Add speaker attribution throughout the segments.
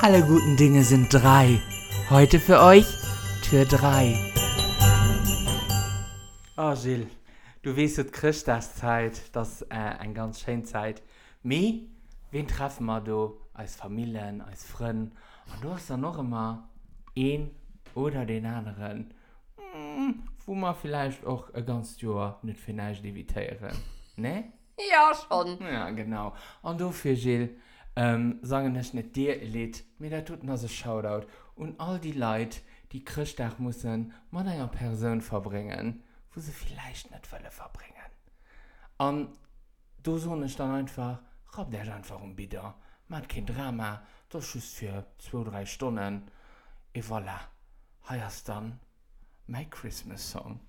Speaker 1: Alle guten Dinge sind drei. Heute für euch Tür 3. Oh, Gilles, du weißt, es kriegst das Zeit. Das ist äh, eine ganz schöne Zeit. Mi, wen treffen wir da? Als Familien, als Freunde. Und du hast dann noch immer einen oder den anderen, hm, wo man vielleicht auch ein ganzes Jahr nicht vielleicht levitieren. Ne?
Speaker 2: Ja, schon.
Speaker 1: Ja, genau. Und dafür, Gilles, ähm, sagen ich nicht dir lädt mir der tut nase shoutout. Und all die Leid die Christdach müssen man einer Person verbringen wo sie vielleicht nicht Fälle verbringen. An du so nicht dann einfach rob der einfach um wieder man kein Drama das ist für zwei drei Stunden. Et voilà. Heißt dann. My Christmas Song.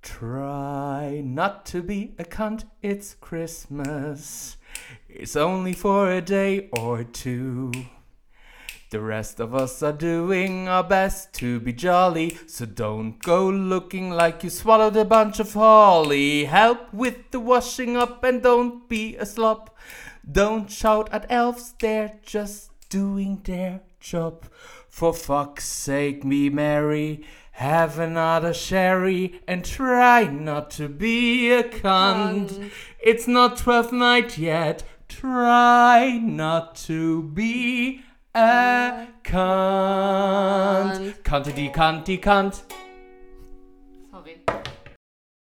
Speaker 1: Try not to be a cunt, it's Christmas. It's only for a day or two. The rest of us are doing our best to be jolly, so don't go looking like you swallowed a bunch of holly. Help with the washing up and don't be a slop. Don't shout at elves, they're just doing their job. For fuck's sake, me merry. Have another sherry and try not to be a cunt. It's not 12th night yet. Try not to be a cunt. Cunty, cunty, cunt.
Speaker 2: Sorry.